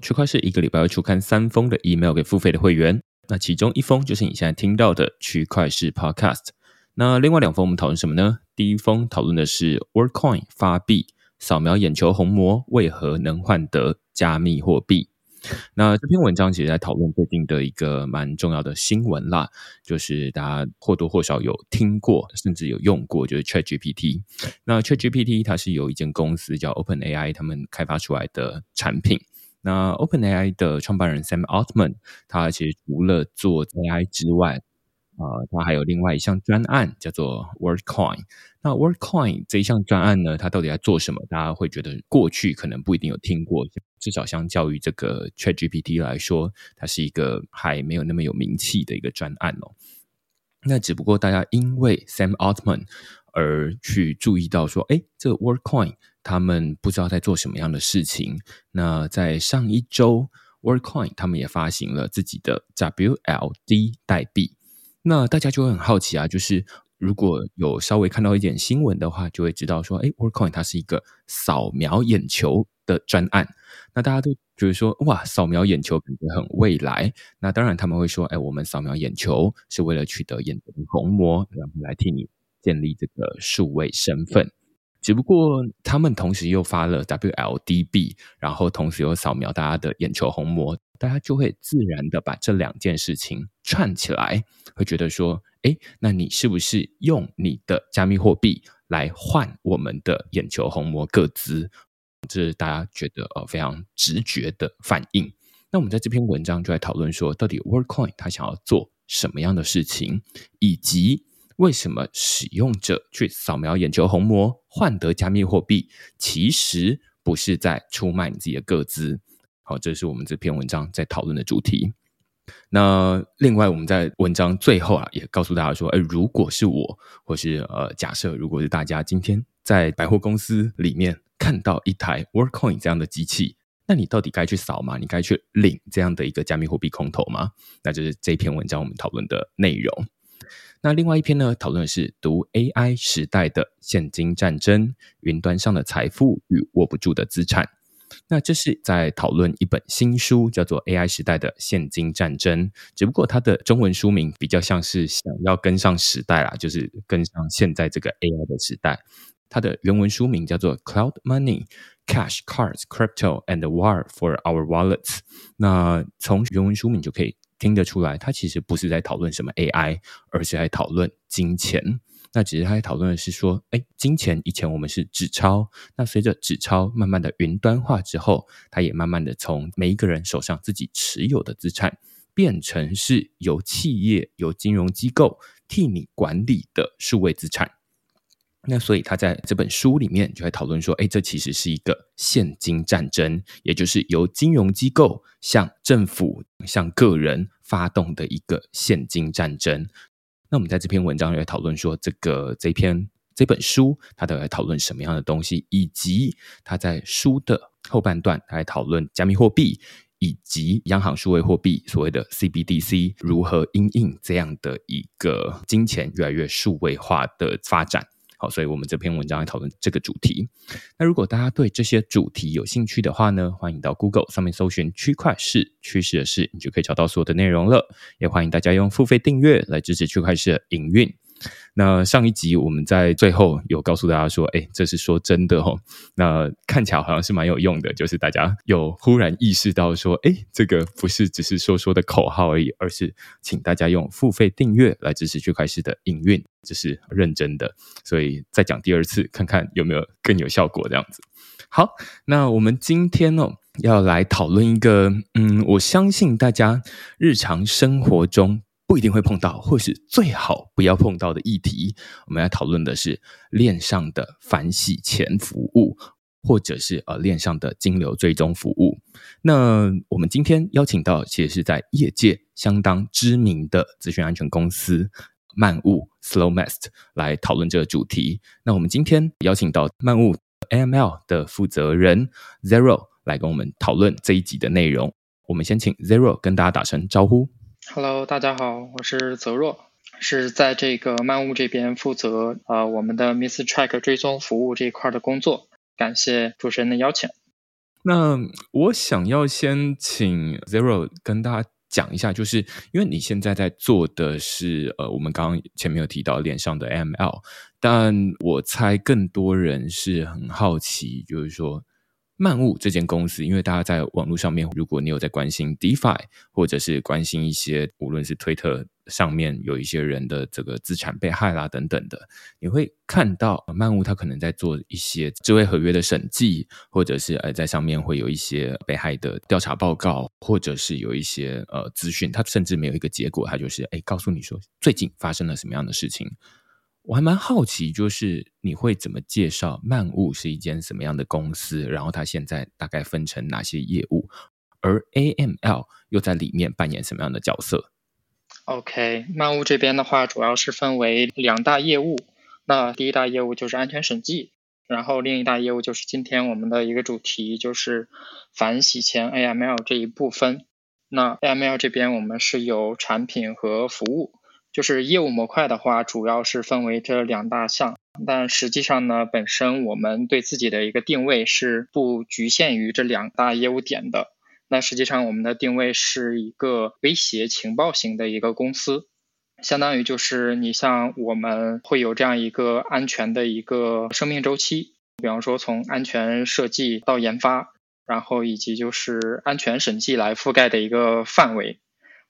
区块是一个礼拜会出刊三封的 email 给付费的会员，那其中一封就是你现在听到的区块势 Podcast。那另外两封我们讨论什么呢？第一封讨论的是 Worldcoin 发币，扫描眼球红膜为何能换得加密货币？那这篇文章其实在讨论最近的一个蛮重要的新闻啦，就是大家或多或少有听过，甚至有用过，就是 ChatGPT。那 ChatGPT 它是由一间公司叫 OpenAI 他们开发出来的产品。那 OpenAI 的创办人 Sam Altman，他其实除了做 AI 之外，呃，他还有另外一项专案叫做 Worldcoin。那 Worldcoin 这一项专案呢，它到底在做什么？大家会觉得过去可能不一定有听过，至少相较于这个 ChatGPT 来说，它是一个还没有那么有名气的一个专案哦。那只不过大家因为 Sam Altman 而去注意到说，哎，这个 Worldcoin。他们不知道在做什么样的事情。那在上一周，Worldcoin 他们也发行了自己的 WLD 代币。那大家就会很好奇啊，就是如果有稍微看到一点新闻的话，就会知道说，哎，Worldcoin 它是一个扫描眼球的专案。那大家都觉得说，哇，扫描眼球感觉很未来。那当然他们会说，哎，我们扫描眼球是为了取得眼球的虹膜，然后来替你建立这个数位身份。只不过他们同时又发了 WLD 币，然后同时又扫描大家的眼球虹膜，大家就会自然的把这两件事情串起来，会觉得说，哎，那你是不是用你的加密货币来换我们的眼球虹膜个资？这是大家觉得呃非常直觉的反应。那我们在这篇文章就来讨论说，到底 Worldcoin 它想要做什么样的事情，以及。为什么使用者去扫描眼球虹膜换得加密货币，其实不是在出卖你自己的个资？好，这是我们这篇文章在讨论的主题。那另外，我们在文章最后啊，也告诉大家说，哎，如果是我，或是呃，假设如果是大家今天在百货公司里面看到一台 WorkCoin 这样的机器，那你到底该去扫吗？你该去领这样的一个加密货币空投吗？那就是这篇文章我们讨论的内容。那另外一篇呢，讨论的是读 AI 时代的现金战争，云端上的财富与握不住的资产。那这是在讨论一本新书，叫做《AI 时代的现金战争》，只不过它的中文书名比较像是想要跟上时代啦，就是跟上现在这个 AI 的时代。它的原文书名叫做《Cloud Money, Cash, Cards, Crypto, and War for Our Wallets》。那从原文书名就可以。听得出来，他其实不是在讨论什么 AI，而是在讨论金钱。那只是他在讨论的是说，哎，金钱以前我们是纸钞，那随着纸钞慢慢的云端化之后，它也慢慢的从每一个人手上自己持有的资产，变成是由企业、由金融机构替你管理的数位资产。那所以他在这本书里面就会讨论说，哎，这其实是一个现金战争，也就是由金融机构向政府、向个人发动的一个现金战争。那我们在这篇文章也讨论说，这个这篇这本书它都在讨论什么样的东西，以及他在书的后半段来讨论加密货币以及央行数位货币所谓的 CBDC 如何因应这样的一个金钱越来越数位化的发展。好，所以我们这篇文章来讨论这个主题。那如果大家对这些主题有兴趣的话呢，欢迎到 Google 上面搜寻“区块式趋势的事”，你就可以找到所有的内容了。也欢迎大家用付费订阅来支持区块式的营运。那上一集我们在最后有告诉大家说，哎，这是说真的哦。那看起来好像是蛮有用的，就是大家有忽然意识到说，哎，这个不是只是说说的口号而已，而是请大家用付费订阅来支持区块势的营运，这是认真的。所以再讲第二次，看看有没有更有效果这样子。好，那我们今天哦要来讨论一个，嗯，我相信大家日常生活中。不一定会碰到，或是最好不要碰到的议题。我们要讨论的是链上的反洗钱服务，或者是呃链上的金流追踪服务。那我们今天邀请到，其实是在业界相当知名的资讯安全公司漫物 Slowmast 来讨论这个主题。那我们今天邀请到漫物 AML 的负责人 Zero 来跟我们讨论这一集的内容。我们先请 Zero 跟大家打声招呼。Hello，大家好，我是泽若，是在这个漫物这边负责呃我们的 Miss Track 追踪服务这一块的工作。感谢主持人的邀请。那我想要先请 Zero 跟大家讲一下，就是因为你现在在做的是呃我们刚刚前面有提到脸上的 ML，但我猜更多人是很好奇，就是说。漫物这间公司，因为大家在网络上面，如果你有在关心 DeFi，或者是关心一些，无论是推特上面有一些人的这个资产被害啦等等的，你会看到漫物它可能在做一些智慧合约的审计，或者是呃在上面会有一些被害的调查报告，或者是有一些呃资讯，它甚至没有一个结果，它就是诶告诉你说最近发生了什么样的事情。我还蛮好奇，就是你会怎么介绍漫物是一间什么样的公司，然后它现在大概分成哪些业务，而 AML 又在里面扮演什么样的角色？OK，漫物这边的话，主要是分为两大业务。那第一大业务就是安全审计，然后另一大业务就是今天我们的一个主题，就是反洗钱 AML 这一部分。那 AML 这边我们是有产品和服务。就是业务模块的话，主要是分为这两大项，但实际上呢，本身我们对自己的一个定位是不局限于这两大业务点的。那实际上我们的定位是一个威胁情报型的一个公司，相当于就是你像我们会有这样一个安全的一个生命周期，比方说从安全设计到研发，然后以及就是安全审计来覆盖的一个范围。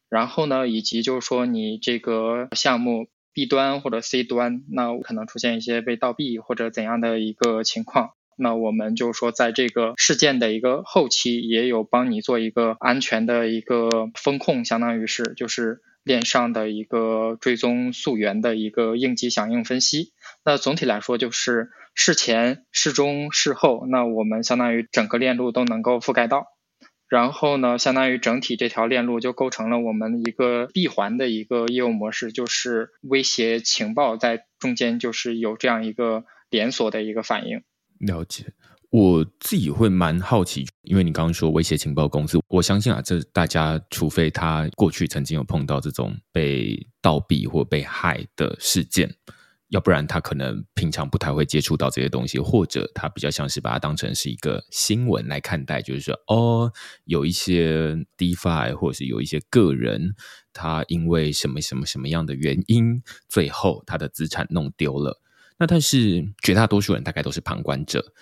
然后呢，以及就是说你这个项目 B 端或者 C 端，那可能出现一些被盗币或者怎样的一个情况，那我们就说在这个事件的一个后期，也有帮你做一个安全的一个风控，相当于是就是链上的一个追踪溯源的一个应急响应分析。那总体来说就是事前、事中、事后，那我们相当于整个链路都能够覆盖到。然后呢，相当于整体这条链路就构成了我们一个闭环的一个业务模式，就是威胁情报在中间，就是有这样一个连锁的一个反应。了解，我自己会蛮好奇，因为你刚刚说威胁情报公司，我相信啊，这大家除非他过去曾经有碰到这种被盗币或被害的事件。要不然他可能平常不太会接触到这些东西，或者他比较像是把它当成是一个新闻来看待，就是说，哦，有一些 DeFi 或者是有一些个人，他因为什么什么什么样的原因，最后他的资产弄丢了。那但是绝大多数人大概都是旁观者。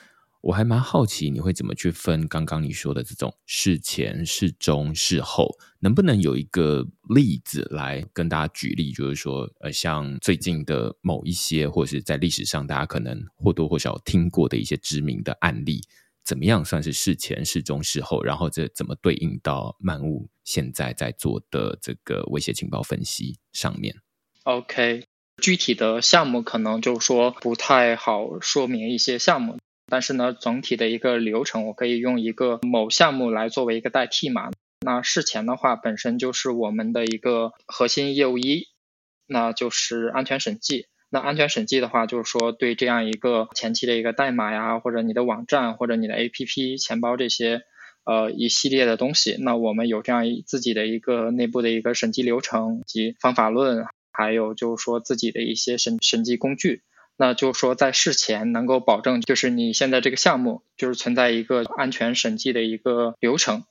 我还蛮好奇，你会怎么去分刚刚你说的这种事前、事中、事后，能不能有一个例子来跟大家举例？就是说，呃，像最近的某一些，或者是在历史上大家可能或多或少听过的一些知名的案例，怎么样算是事前、事中、事后？然后这怎么对应到漫物现在在做的这个威胁情报分析上面？OK，具体的项目可能就说不太好说明一些项目。但是呢，总体的一个流程，我可以用一个某项目来作为一个代替嘛。那事前的话，本身就是我们的一个核心业务一，那就是安全审计。那安全审计的话，就是说对这样一个前期的一个代码呀，或者你的网站，或者你的 APP、钱包这些，呃，一系列的东西，那我们有这样一自己的一个内部的一个审计流程及方法论，还有就是说自己的一些审审计工具。那就是说在事前能够保证，就是你现在这个项目就是存在一个安全审计的一个流程，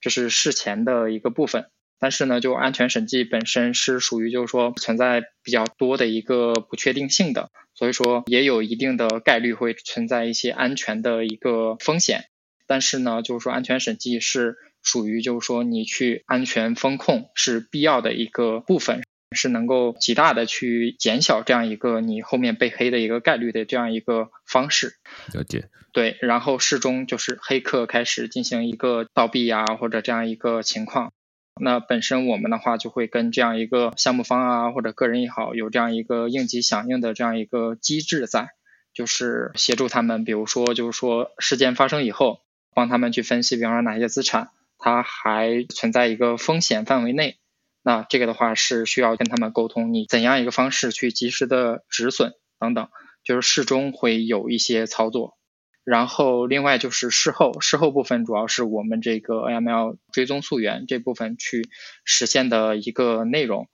这是事前的一个部分。但是呢，就安全审计本身是属于就是说存在比较多的一个不确定性的，所以说也有一定的概率会存在一些安全的一个风险。但是呢，就是说安全审计是属于就是说你去安全风控是必要的一个部分，是能够极大的去减小这样一个你后面被黑的一个概率的这样一个方式。了解。对，然后事中就是黑客开始进行一个盗币呀，或者这样一个情况。那本身我们的话就会跟这样一个项目方啊，或者个人也好，有这样一个应急响应的这样一个机制在，就是协助他们，比如说就是说事件发生以后，帮他们去分析，比方说哪些资产它还存在一个风险范围内，那这个的话是需要跟他们沟通，你怎样一个方式去及时的止损等等，就是事中会有一些操作。然后，另外就是事后，事后部分主要是我们这个 AML 追踪溯源这部分去实现的一个内容。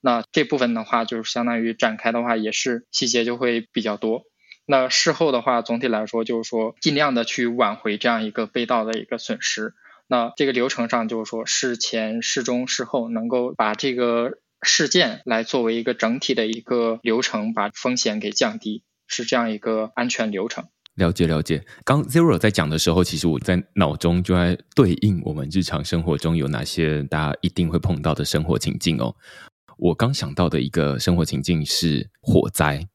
那这部分的话，就是相当于展开的话，也是细节就会比较多。那事后的话，总体来说就是说，尽量的去挽回这样一个被盗的一个损失。那这个流程上就是说，事前、事中、事后，能够把这个事件来作为一个整体的一个流程，把风险给降低，是这样一个安全流程。了解了解，刚 Zero 在讲的时候，其实我在脑中就在对应我们日常生活中有哪些大家一定会碰到的生活情境哦。我刚想到的一个生活情境是火灾，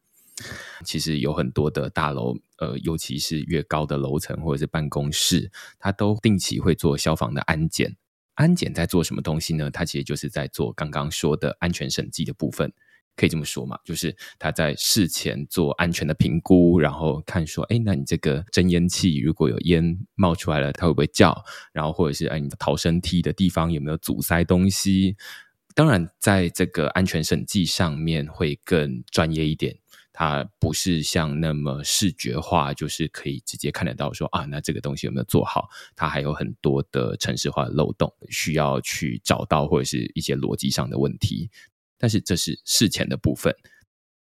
其实有很多的大楼，呃，尤其是越高的楼层或者是办公室，它都定期会做消防的安检。安检在做什么东西呢？它其实就是在做刚刚说的安全审计的部分。可以这么说嘛，就是他在事前做安全的评估，然后看说，哎，那你这个真烟器如果有烟冒出来了，它会不会叫？然后或者是，哎，你的逃生梯的地方有没有阻塞东西？当然，在这个安全审计上面会更专业一点，它不是像那么视觉化，就是可以直接看得到说啊，那这个东西有没有做好？它还有很多的城市化的漏洞需要去找到，或者是一些逻辑上的问题。但是这是事前的部分，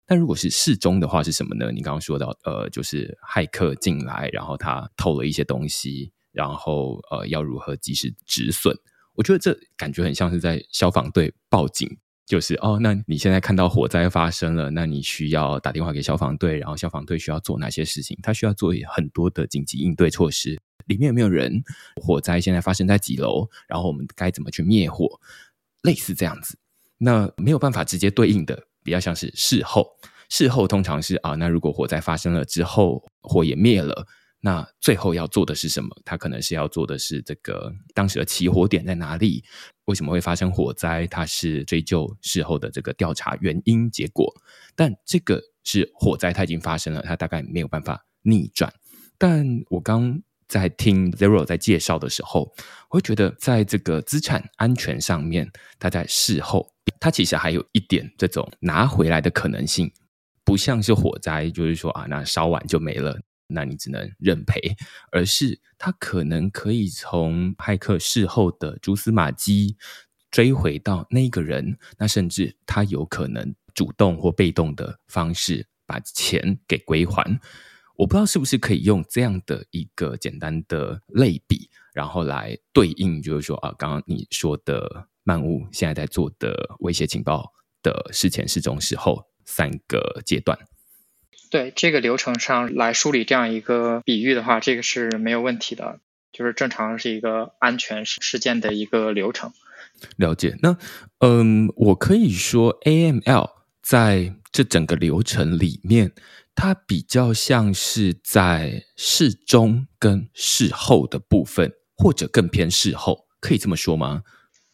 但如果是事中的话是什么呢？你刚刚说到，呃，就是骇客进来，然后他偷了一些东西，然后呃，要如何及时止损？我觉得这感觉很像是在消防队报警，就是哦，那你现在看到火灾发生了，那你需要打电话给消防队，然后消防队需要做哪些事情？他需要做很多的紧急应对措施，里面有没有人？火灾现在发生在几楼？然后我们该怎么去灭火？类似这样子。那没有办法直接对应的，比较像是事后。事后通常是啊，那如果火灾发生了之后，火也灭了，那最后要做的是什么？他可能是要做的是这个当时的起火点在哪里？为什么会发生火灾？他是追究事后的这个调查原因结果。但这个是火灾，它已经发生了，它大概没有办法逆转。但我刚在听 Zero 在介绍的时候，我会觉得在这个资产安全上面，他在事后。它其实还有一点这种拿回来的可能性，不像是火灾，就是说啊，那烧完就没了，那你只能认赔，而是他可能可以从骇客事后的蛛丝马迹追回到那个人，那甚至他有可能主动或被动的方式把钱给归还。我不知道是不是可以用这样的一个简单的类比，然后来对应，就是说啊，刚刚你说的。漫物现在在做的威胁情报的事前、事中、事后三个阶段。对这个流程上来梳理这样一个比喻的话，这个是没有问题的，就是正常是一个安全事件的一个流程。了解。那嗯，我可以说 AML 在这整个流程里面，它比较像是在事中跟事后的部分，或者更偏事后，可以这么说吗？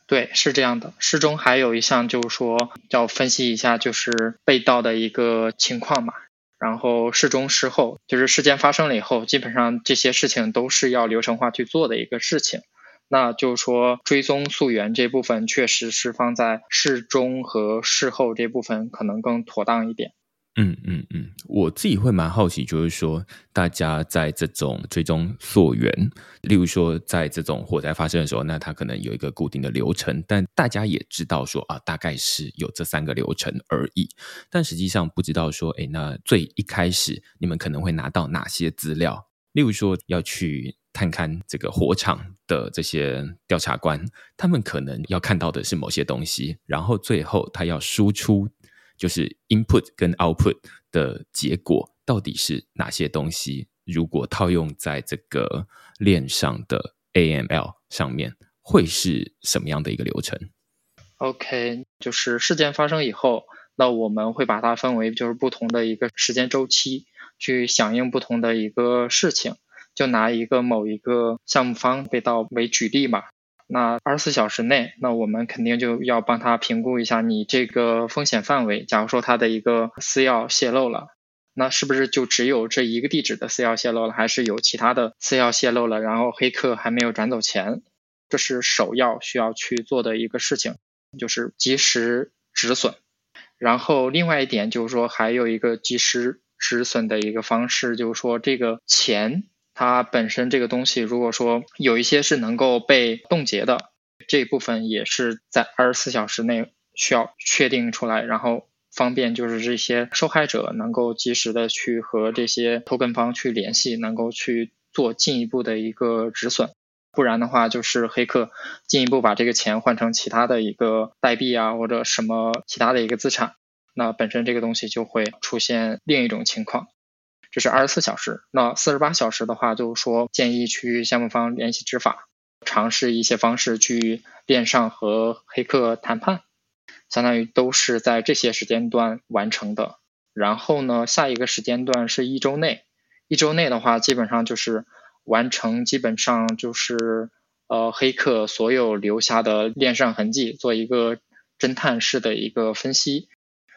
对，是这样的。事中还有一项就是说要分析一下，就是被盗的一个情况嘛。然后事中事后，就是事件发生了以后，基本上这些事情都是要流程化去做的一个事情。那就是说追踪溯源这部分，确实是放在事中和事后这部分可能更妥当一点。嗯嗯嗯，我自己会蛮好奇，就是说大家在这种追踪溯源，例如说在这种火灾发生的时候，那它可能有一个固定的流程，但大家也知道说啊，大概是有这三个流程而已，但实际上不知道说，诶，那最一开始你们可能会拿到哪些资料？例如说要去探勘这个火场的这些调查官，他们可能要看到的是某些东西，然后最后他要输出。就是 input 跟 output 的结果到底是哪些东西？如果套用在这个链上的 AML 上面，会是什么样的一个流程？OK，就是事件发生以后，那我们会把它分为就是不同的一个时间周期，去响应不同的一个事情。就拿一个某一个项目方被盗为举例嘛。那二十四小时内，那我们肯定就要帮他评估一下你这个风险范围。假如说他的一个私钥泄露了，那是不是就只有这一个地址的私钥泄露了，还是有其他的私钥泄露了？然后黑客还没有转走钱，这是首要需要去做的一个事情，就是及时止损。然后另外一点就是说，还有一个及时止损的一个方式，就是说这个钱。它本身这个东西，如果说有一些是能够被冻结的，这部分也是在二十四小时内需要确定出来，然后方便就是这些受害者能够及时的去和这些偷跟方去联系，能够去做进一步的一个止损。不然的话，就是黑客进一步把这个钱换成其他的一个代币啊，或者什么其他的一个资产，那本身这个东西就会出现另一种情况。这是二十四小时，那四十八小时的话，就是说建议去项目方联系执法，尝试一些方式去链上和黑客谈判，相当于都是在这些时间段完成的。然后呢，下一个时间段是一周内，一周内的话，基本上就是完成，基本上就是呃黑客所有留下的链上痕迹，做一个侦探式的一个分析。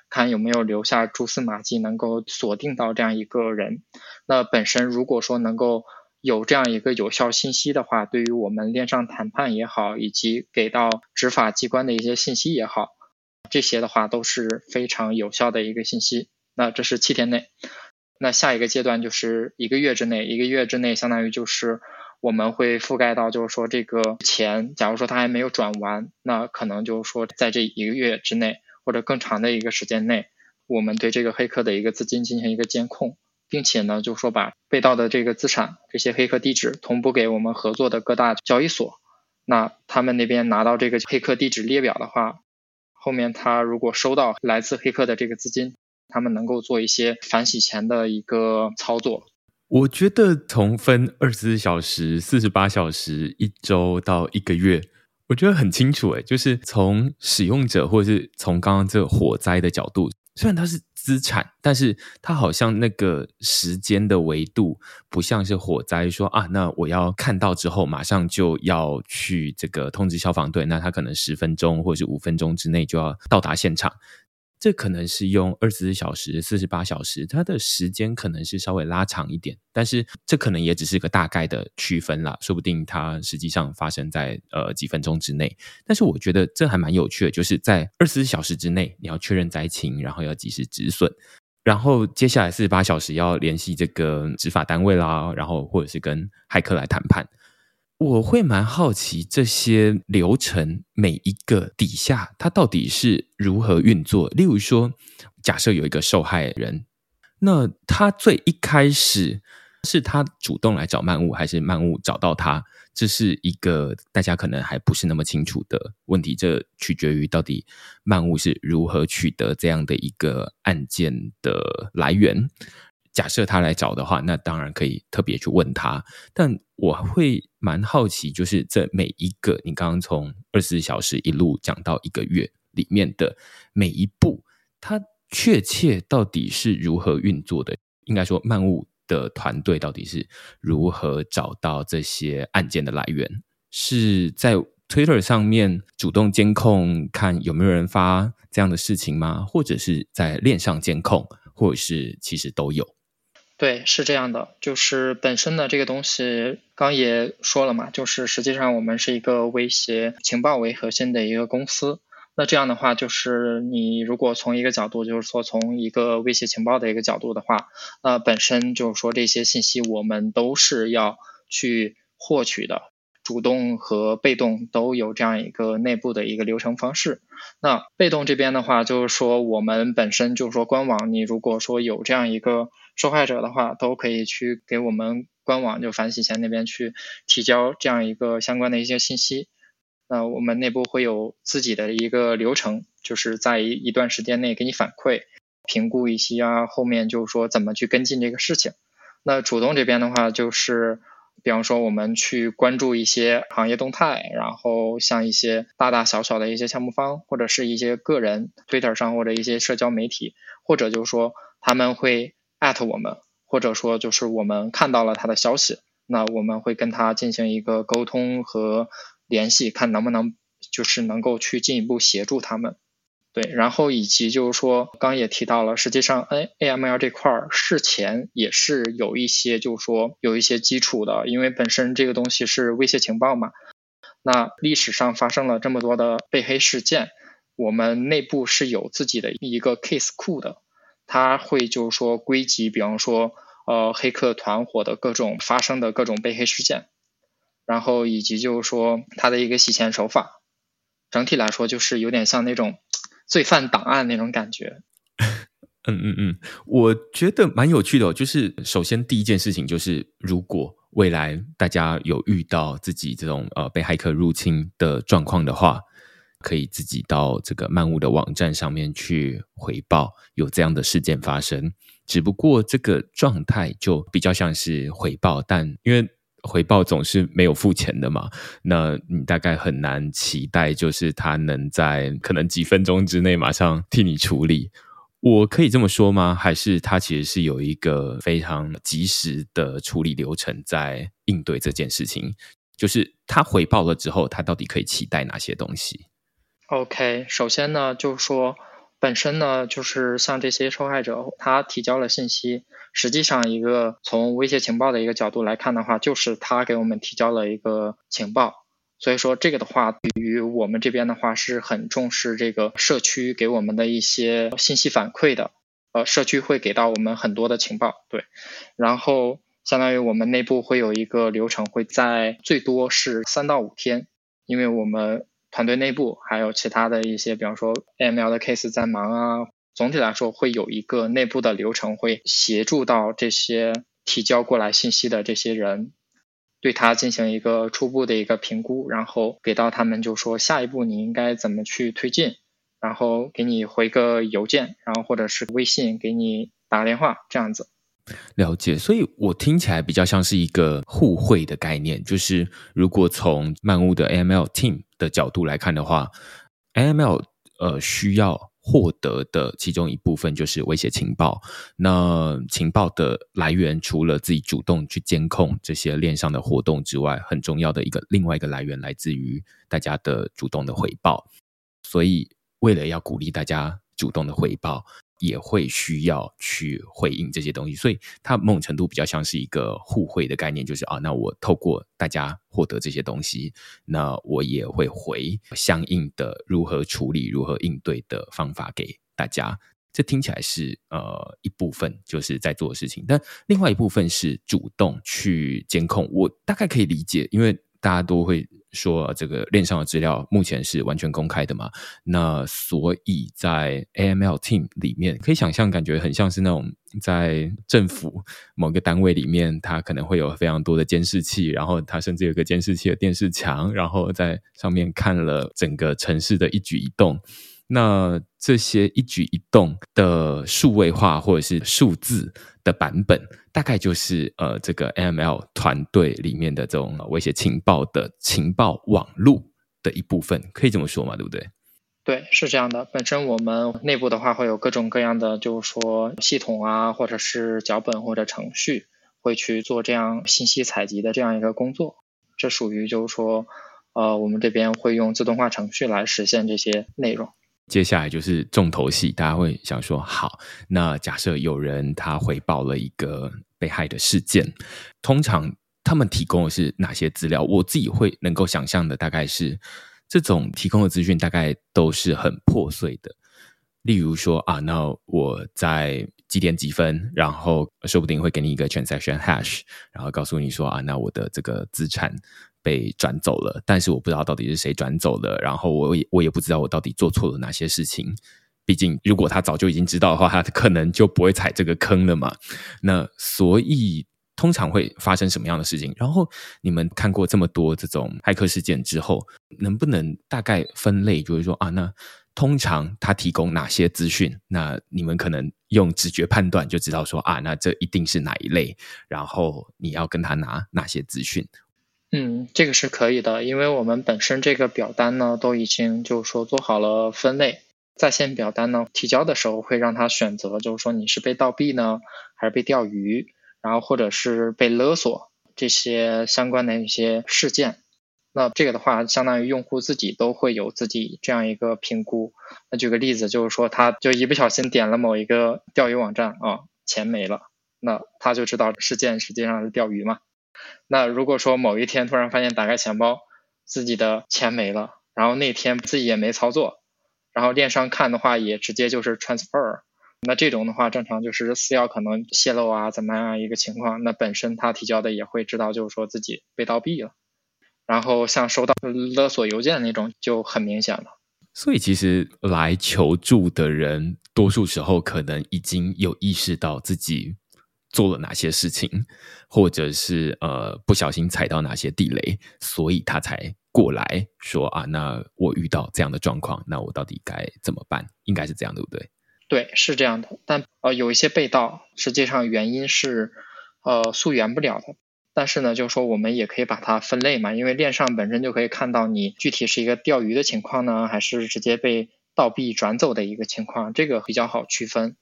看有没有留下蛛丝马迹，能够锁定到这样一个人。那本身如果说能够有这样一个有效信息的话，对于我们链上谈判也好，以及给到执法机关的一些信息也好，这些的话都是非常有效的一个信息。那这是七天内。那下一个阶段就是一个月之内，一个月之内相当于就是我们会覆盖到，就是说这个钱，假如说他还没有转完，那可能就是说在这一个月之内。或者更长的一个时间内，我们对这个黑客的一个资金进行一个监控，并且呢，就说把被盗的这个资产这些黑客地址同步给我们合作的各大交易所。那他们那边拿到这个黑客地址列表的话，后面他如果收到来自黑客的这个资金，他们能够做一些反洗钱的一个操作。我觉得从分二十四小时、四十八小时、一周到一个月。我觉得很清楚，诶，就是从使用者或者是从刚刚这个火灾的角度，虽然它是资产，但是它好像那个时间的维度不像是火灾，说啊，那我要看到之后马上就要去这个通知消防队，那他可能十分钟或者是五分钟之内就要到达现场。这可能是用二十四小时、四十八小时，它的时间可能是稍微拉长一点，但是这可能也只是个大概的区分啦，说不定它实际上发生在呃几分钟之内。但是我觉得这还蛮有趣的，就是在二十四小时之内你要确认灾情，然后要及时止损，然后接下来四十八小时要联系这个执法单位啦，然后或者是跟骇客来谈判。我会蛮好奇这些流程每一个底下它到底是如何运作。例如说，假设有一个受害人，那他最一开始是他主动来找漫物，还是漫物找到他？这是一个大家可能还不是那么清楚的问题。这取决于到底漫物是如何取得这样的一个案件的来源。假设他来找的话，那当然可以特别去问他。但我会蛮好奇，就是这每一个你刚刚从二十四小时一路讲到一个月里面的每一步，它确切到底是如何运作的？应该说，漫物的团队到底是如何找到这些案件的来源？是在 Twitter 上面主动监控，看有没有人发这样的事情吗？或者是在链上监控，或者是其实都有？对，是这样的，就是本身的这个东西，刚也说了嘛，就是实际上我们是一个威胁情报为核心的一个公司。那这样的话，就是你如果从一个角度，就是说从一个威胁情报的一个角度的话，呃，本身就是说这些信息我们都是要去获取的。主动和被动都有这样一个内部的一个流程方式。那被动这边的话，就是说我们本身就是说官网，你如果说有这样一个受害者的话，都可以去给我们官网就反洗钱那边去提交这样一个相关的一些信息。那我们内部会有自己的一个流程，就是在一一段时间内给你反馈、评估一些啊，后面就是说怎么去跟进这个事情。那主动这边的话就是。比方说，我们去关注一些行业动态，然后像一些大大小小的一些项目方，或者是一些个人，Twitter 上或者一些社交媒体，或者就是说他们会艾特我们，或者说就是我们看到了他的消息，那我们会跟他进行一个沟通和联系，看能不能就是能够去进一步协助他们。对，然后以及就是说，刚也提到了，实际上 N A M L 这块儿事前也是有一些，就是说有一些基础的，因为本身这个东西是威胁情报嘛。那历史上发生了这么多的被黑事件，我们内部是有自己的一个 case 库的，它会就是说归集，比方说呃黑客团伙的各种发生的各种被黑事件，然后以及就是说它的一个洗钱手法，整体来说就是有点像那种。罪犯档案那种感觉，嗯嗯嗯，我觉得蛮有趣的哦。就是首先第一件事情就是，如果未来大家有遇到自己这种呃被骇客入侵的状况的话，可以自己到这个漫物的网站上面去回报有这样的事件发生。只不过这个状态就比较像是回报，但因为。回报总是没有付钱的嘛，那你大概很难期待，就是他能在可能几分钟之内马上替你处理。我可以这么说吗？还是他其实是有一个非常及时的处理流程在应对这件事情？就是他回报了之后，他到底可以期待哪些东西？OK，首先呢，就是说。本身呢，就是像这些受害者，他提交了信息，实际上一个从威胁情报的一个角度来看的话，就是他给我们提交了一个情报，所以说这个的话，对于我们这边的话是很重视这个社区给我们的一些信息反馈的，呃，社区会给到我们很多的情报，对，然后相当于我们内部会有一个流程，会在最多是三到五天，因为我们。团队内部还有其他的一些，比方说 AML 的 case 在忙啊。总体来说，会有一个内部的流程，会协助到这些提交过来信息的这些人，对他进行一个初步的一个评估，然后给到他们就说下一步你应该怎么去推进，然后给你回个邮件，然后或者是微信给你打个电话这样子。了解，所以我听起来比较像是一个互惠的概念，就是如果从漫屋的 AML team 的角度来看的话，AML 呃需要获得的其中一部分就是威胁情报。那情报的来源除了自己主动去监控这些链上的活动之外，很重要的一个另外一个来源来自于大家的主动的回报。所以为了要鼓励大家主动的回报。也会需要去回应这些东西，所以它某种程度比较像是一个互惠的概念，就是啊，那我透过大家获得这些东西，那我也会回相应的如何处理、如何应对的方法给大家。这听起来是呃一部分就是在做的事情，但另外一部分是主动去监控。我大概可以理解，因为大家都会。说这个链上的资料目前是完全公开的嘛？那所以在 AML team 里面，可以想象，感觉很像是那种在政府某个单位里面，它可能会有非常多的监视器，然后它甚至有个监视器的电视墙，然后在上面看了整个城市的一举一动。那这些一举一动的数位化或者是数字的版本，大概就是呃这个 AML 团队里面的这种威胁情报的情报网络的一部分，可以这么说嘛？对不对？对，是这样的。本身我们内部的话会有各种各样的，就是说系统啊，或者是脚本或者程序，会去做这样信息采集的这样一个工作。这属于就是说，呃，我们这边会用自动化程序来实现这些内容。接下来就是重头戏，大家会想说：好，那假设有人他回报了一个被害的事件，通常他们提供的是哪些资料？我自己会能够想象的大概是这种提供的资讯大概都是很破碎的。例如说啊，那我在几点几分，然后说不定会给你一个 transaction hash，然后告诉你说啊，那我的这个资产被转走了，但是我不知道到底是谁转走了，然后我也我也不知道我到底做错了哪些事情。毕竟，如果他早就已经知道的话，他可能就不会踩这个坑了嘛。那所以，通常会发生什么样的事情？然后你们看过这么多这种骇客事件之后，能不能大概分类，就是说啊，那通常他提供哪些资讯？那你们可能用直觉判断就知道说啊，那这一定是哪一类。然后你要跟他拿哪些资讯？嗯，这个是可以的，因为我们本身这个表单呢，都已经就是说做好了分类。在线表单呢，提交的时候会让他选择，就是说你是被盗币呢，还是被钓鱼，然后或者是被勒索这些相关的一些事件。那这个的话，相当于用户自己都会有自己这样一个评估。那举个例子，就是说他就一不小心点了某一个钓鱼网站啊，钱没了，那他就知道事件实际上是钓鱼嘛。那如果说某一天突然发现打开钱包，自己的钱没了，然后那天自己也没操作。然后链上看的话，也直接就是 transfer，那这种的话，正常就是私钥可能泄露啊，怎么样一个情况？那本身他提交的也会知道，就是说自己被盗币了。然后像收到勒索邮件那种，就很明显了。所以其实来求助的人，多数时候可能已经有意识到自己做了哪些事情，或者是呃不小心踩到哪些地雷，所以他才。过来说啊，那我遇到这样的状况，那我到底该怎么办？应该是这样，对不对？对，是这样的。但呃，有一些被盗，实际上原因是呃溯源不了的。但是呢，就是说我们也可以把它分类嘛，因为链上本身就可以看到你具体是一个钓鱼的情况呢，还是直接被盗币转走的一个情况，这个比较好区分。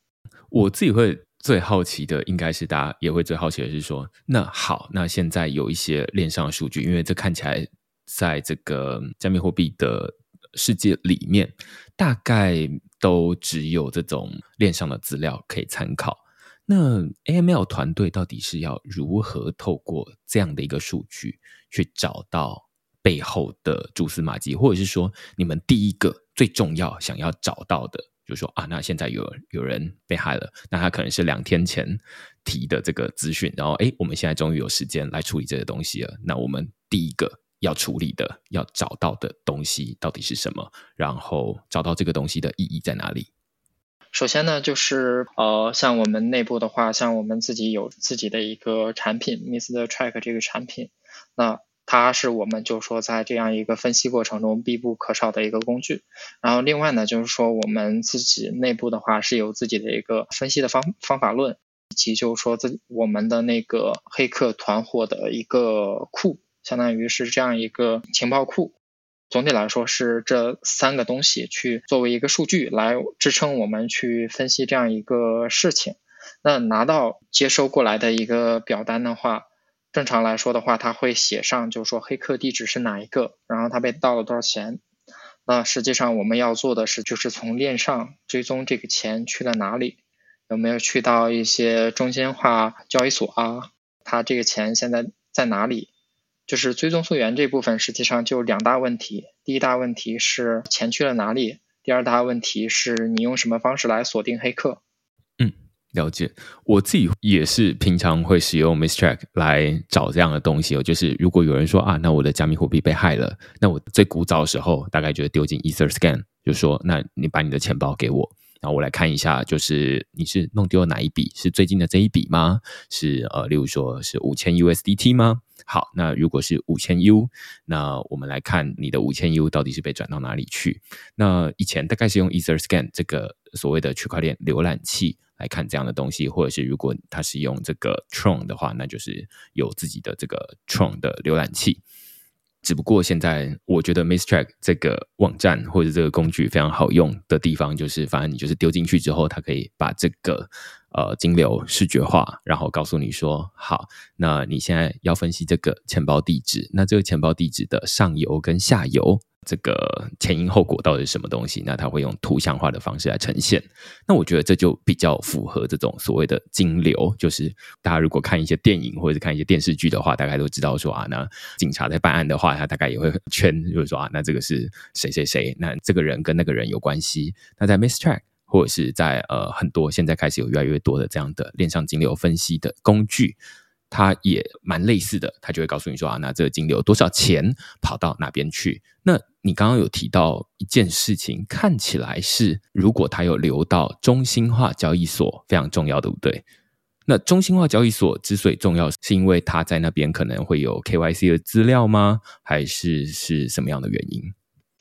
我自己会最好奇的，应该是大家也会最好奇的是说，那好，那现在有一些链上的数据，因为这看起来。在这个加密货币的世界里面，大概都只有这种链上的资料可以参考。那 AML 团队到底是要如何透过这样的一个数据去找到背后的蛛丝马迹，或者是说，你们第一个最重要想要找到的，就说啊，那现在有有人被害了，那他可能是两天前提的这个资讯，然后诶，我们现在终于有时间来处理这个东西了。那我们第一个。要处理的、要找到的东西到底是什么？然后找到这个东西的意义在哪里？首先呢，就是呃，像我们内部的话，像我们自己有自己的一个产品 m i s t r Track 这个产品，那它是我们就说在这样一个分析过程中必不可少的一个工具。然后另外呢，就是说我们自己内部的话是有自己的一个分析的方方法论，以及就是说自我们的那个黑客团伙的一个库。相当于是这样一个情报库，总体来说是这三个东西去作为一个数据来支撑我们去分析这样一个事情。那拿到接收过来的一个表单的话，正常来说的话，它会写上就是说黑客地址是哪一个，然后他被盗了多少钱。那实际上我们要做的是，就是从链上追踪这个钱去了哪里，有没有去到一些中心化交易所啊？他这个钱现在在哪里？就是追踪溯源这部分，实际上就两大问题。第一大问题是钱去了哪里？第二大问题是你用什么方式来锁定黑客？了解。我自己也是平常会使用 Mistrack 来找这样的东西哦。就是如果有人说啊，那我的加密货币被害了，那我最古早的时候大概就是丢进 EtherScan，就说那你把你的钱包给我。然后我来看一下，就是你是弄丢了哪一笔？是最近的这一笔吗？是呃，例如说是五千 USDT 吗？好，那如果是五千 U，那我们来看你的五千 U 到底是被转到哪里去？那以前大概是用 EtherScan 这个所谓的区块链浏览器来看这样的东西，或者是如果它是用这个 Tron 的话，那就是有自己的这个 Tron 的浏览器。只不过现在，我觉得 Mistrack 这个网站或者这个工具非常好用的地方，就是反正你就是丢进去之后，它可以把这个呃金流视觉化，然后告诉你说，好，那你现在要分析这个钱包地址，那这个钱包地址的上游跟下游这个前因后果到底是什么东西，那他会用图像化的方式来呈现。那我觉得这就比较符合这种所谓的金流，就是大家如果看一些电影或者是看一些电视剧的话，大概都知道说啊，那警察在办案的话，他大概也会圈，就是说啊，那这个是谁谁谁，那这个人跟那个人有关系。那在 MISTRACK 或者是在呃很多现在开始有越来越多的这样的链上金流分析的工具。它也蛮类似的，它就会告诉你说啊，那这个金流多少钱跑到哪边去？那你刚刚有提到一件事情，看起来是如果它有流到中心化交易所，非常重要，对不对？那中心化交易所之所以重要，是因为它在那边可能会有 KYC 的资料吗？还是是什么样的原因？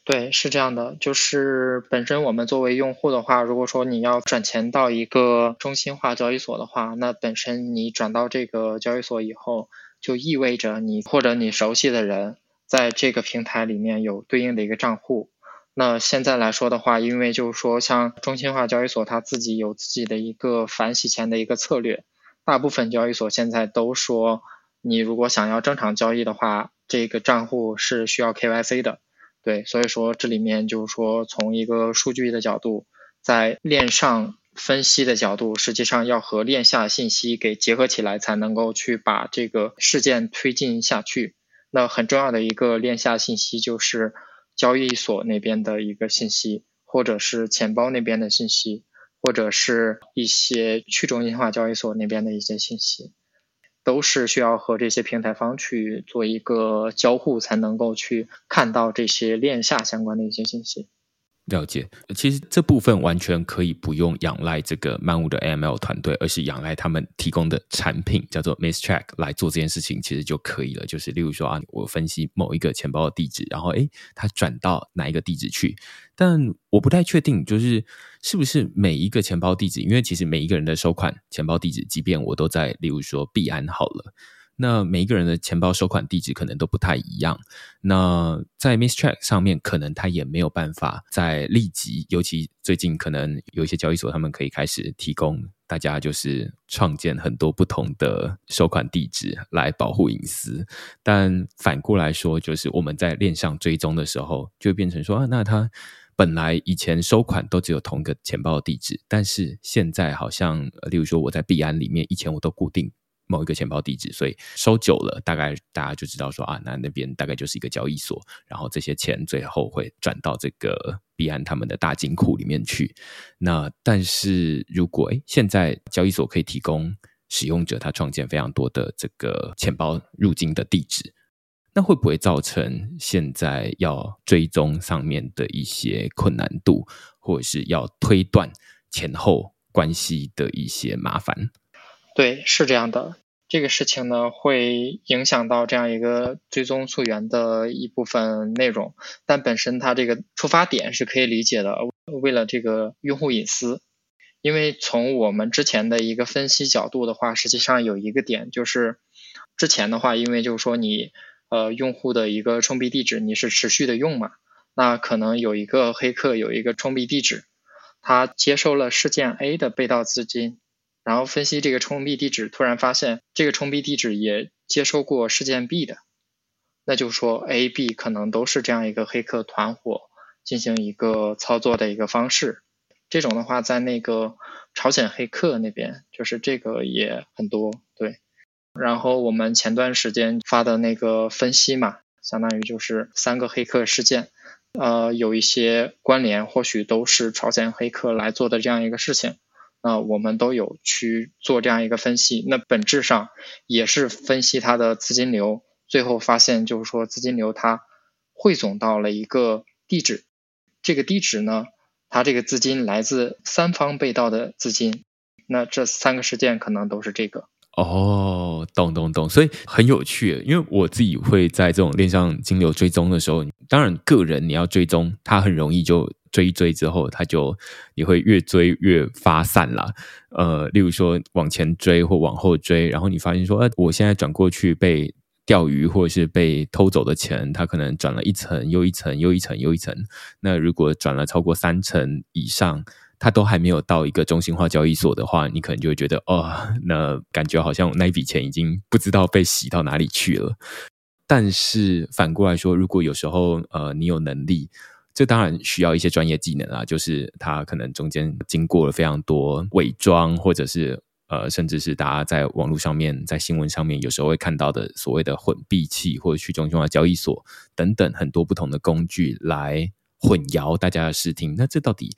对，是这样的，就是本身我们作为用户的话，如果说你要转钱到一个中心化交易所的话，那本身你转到这个交易所以后，就意味着你或者你熟悉的人在这个平台里面有对应的一个账户。那现在来说的话，因为就是说像中心化交易所它自己有自己的一个反洗钱的一个策略，大部分交易所现在都说，你如果想要正常交易的话，这个账户是需要 KYC 的。对，所以说这里面就是说，从一个数据的角度，在链上分析的角度，实际上要和链下信息给结合起来，才能够去把这个事件推进下去。那很重要的一个链下信息就是交易所那边的一个信息，或者是钱包那边的信息，或者是一些去中心化交易所那边的一些信息。都是需要和这些平台方去做一个交互，才能够去看到这些链下相关的一些信息。了解，其实这部分完全可以不用仰赖这个漫物的 AML 团队，而是仰赖他们提供的产品叫做 MISTRACK 来做这件事情，其实就可以了。就是例如说啊，我分析某一个钱包的地址，然后诶，它转到哪一个地址去？但我不太确定，就是是不是每一个钱包地址，因为其实每一个人的收款钱包地址，即便我都在，例如说币安好了。那每一个人的钱包收款地址可能都不太一样。那在 MISTRACK 上面，可能他也没有办法在立即，尤其最近可能有一些交易所，他们可以开始提供大家就是创建很多不同的收款地址来保护隐私。但反过来说，就是我们在链上追踪的时候，就变成说啊，那他本来以前收款都只有同一个钱包地址，但是现在好像，例如说我在币安里面，以前我都固定。某一个钱包地址，所以收久了，大概大家就知道说啊，那那边大概就是一个交易所，然后这些钱最后会转到这个币安他们的大金库里面去。那但是如果诶现在交易所可以提供使用者他创建非常多的这个钱包入金的地址，那会不会造成现在要追踪上面的一些困难度，或者是要推断前后关系的一些麻烦？对，是这样的。这个事情呢，会影响到这样一个追踪溯源的一部分内容，但本身它这个出发点是可以理解的，为了这个用户隐私。因为从我们之前的一个分析角度的话，实际上有一个点就是，之前的话，因为就是说你呃用户的一个充币地址你是持续的用嘛，那可能有一个黑客有一个充币地址，他接收了事件 A 的被盗资金。然后分析这个充币地址，突然发现这个充币地址也接收过事件 B 的，那就说 A、B 可能都是这样一个黑客团伙进行一个操作的一个方式。这种的话，在那个朝鲜黑客那边，就是这个也很多。对，然后我们前段时间发的那个分析嘛，相当于就是三个黑客事件，呃，有一些关联，或许都是朝鲜黑客来做的这样一个事情。那我们都有去做这样一个分析，那本质上也是分析它的资金流，最后发现就是说资金流它汇总到了一个地址，这个地址呢，它这个资金来自三方被盗的资金，那这三个事件可能都是这个。哦，懂懂懂，所以很有趣，因为我自己会在这种链上金流追踪的时候，当然个人你要追踪，它很容易就。追一追之后，他就你会越追越发散了。呃，例如说往前追或往后追，然后你发现说，呃，我现在转过去被钓鱼或者是被偷走的钱，它可能转了一层又一层又一层又一层。那如果转了超过三层以上，它都还没有到一个中心化交易所的话，你可能就会觉得，哦，那感觉好像那一笔钱已经不知道被洗到哪里去了。但是反过来说，如果有时候呃你有能力，这当然需要一些专业技能啊，就是它可能中间经过了非常多伪装，或者是呃甚至是大家在网络上面、在新闻上面有时候会看到的所谓的混币器或者去中心化交易所等等很多不同的工具来混淆大家的视听。那这到底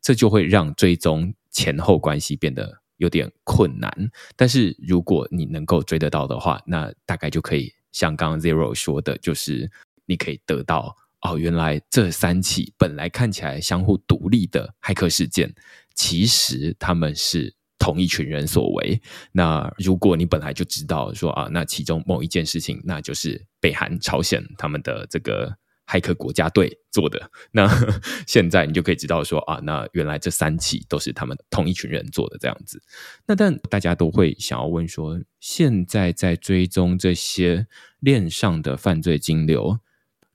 这就会让追踪前后关系变得有点困难。但是如果你能够追得到的话，那大概就可以。像刚刚 Zero 说的，就是你可以得到哦，原来这三起本来看起来相互独立的骇客事件，其实他们是同一群人所为。那如果你本来就知道说啊，那其中某一件事情，那就是北韩、朝鲜他们的这个。骇客国家队做的，那 现在你就可以知道说啊，那原来这三起都是他们同一群人做的这样子。那但大家都会想要问说，现在在追踪这些链上的犯罪金流，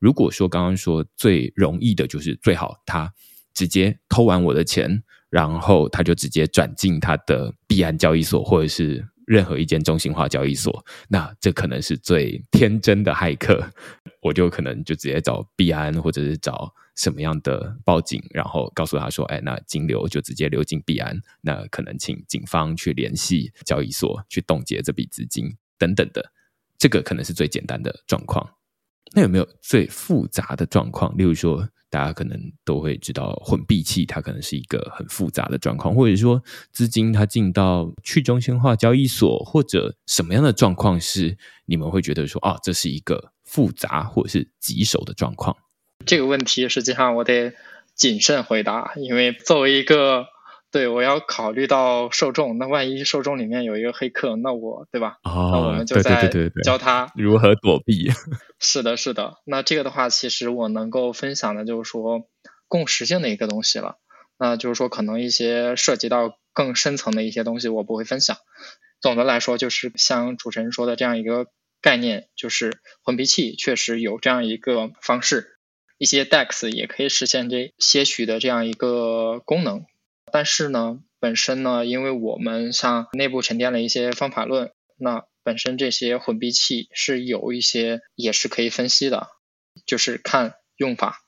如果说刚刚说最容易的就是最好他直接偷完我的钱，然后他就直接转进他的币安交易所或者是任何一间中心化交易所，那这可能是最天真的骇客。我就可能就直接找币安，或者是找什么样的报警，然后告诉他说：“哎，那金流就直接流进币安，那可能请警方去联系交易所去冻结这笔资金等等的。”这个可能是最简单的状况。那有没有最复杂的状况？例如说，大家可能都会知道混币器，它可能是一个很复杂的状况，或者说资金它进到去中心化交易所，或者什么样的状况是你们会觉得说啊，这是一个。复杂或者是棘手的状况，这个问题实际上我得谨慎回答，因为作为一个对我要考虑到受众，那万一受众里面有一个黑客，那我对吧？哦，那我们就在教他如何躲避。是的，是的。那这个的话，其实我能够分享的就是说共识性的一个东西了。那就是说，可能一些涉及到更深层的一些东西，我不会分享。总的来说，就是像主持人说的这样一个。概念就是混币器确实有这样一个方式，一些 DEX 也可以实现这些许的这样一个功能。但是呢，本身呢，因为我们像内部沉淀了一些方法论，那本身这些混币器是有一些也是可以分析的，就是看用法。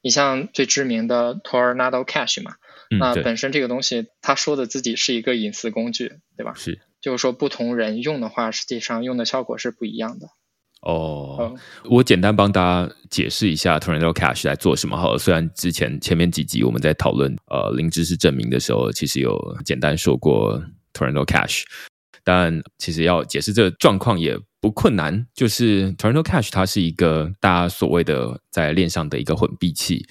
你像最知名的 Tornado Cache 嘛，嗯、那本身这个东西他说的自己是一个隐私工具，对吧？是。就是说，不同人用的话，实际上用的效果是不一样的。哦，嗯、我简单帮大家解释一下 Tornado Cash 在做什么好了。虽然之前前面几集我们在讨论呃零知识证明的时候，其实有简单说过 Tornado Cash，但其实要解释这个状况也不困难。就是 Tornado Cash 它是一个大家所谓的在链上的一个混币器。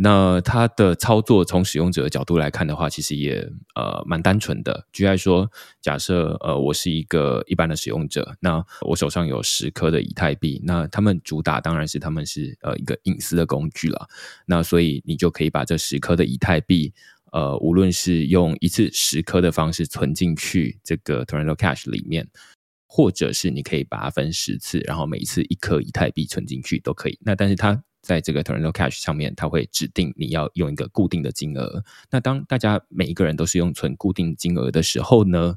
那它的操作从使用者的角度来看的话，其实也呃蛮单纯的。举例说，假设呃我是一个一般的使用者，那我手上有十颗的以太币，那他们主打当然是他们是呃一个隐私的工具了。那所以你就可以把这十颗的以太币，呃无论是用一次十颗的方式存进去这个 Tornado Cash 里面，或者是你可以把它分十次，然后每一次一颗以太币存进去都可以。那但是它在这个 Toronto Cash 上面，它会指定你要用一个固定的金额。那当大家每一个人都是用存固定金额的时候呢，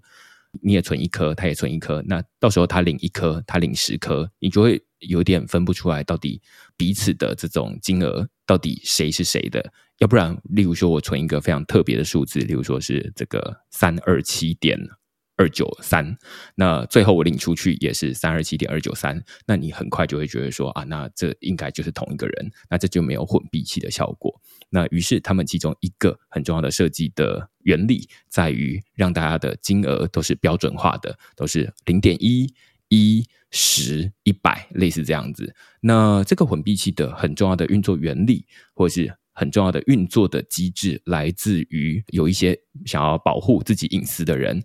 你也存一颗，他也存一颗。那到时候他领一颗，他领十颗，你就会有点分不出来到底彼此的这种金额到底谁是谁的。要不然，例如说我存一个非常特别的数字，例如说是这个三二七点。二九三，那最后我领出去也是三二七点二九三，那你很快就会觉得说啊，那这应该就是同一个人，那这就没有混币器的效果。那于是他们其中一个很重要的设计的原理，在于让大家的金额都是标准化的，都是零点一、一、十、一百，类似这样子。那这个混币器的很重要的运作原理，或是很重要的运作的机制，来自于有一些想要保护自己隐私的人。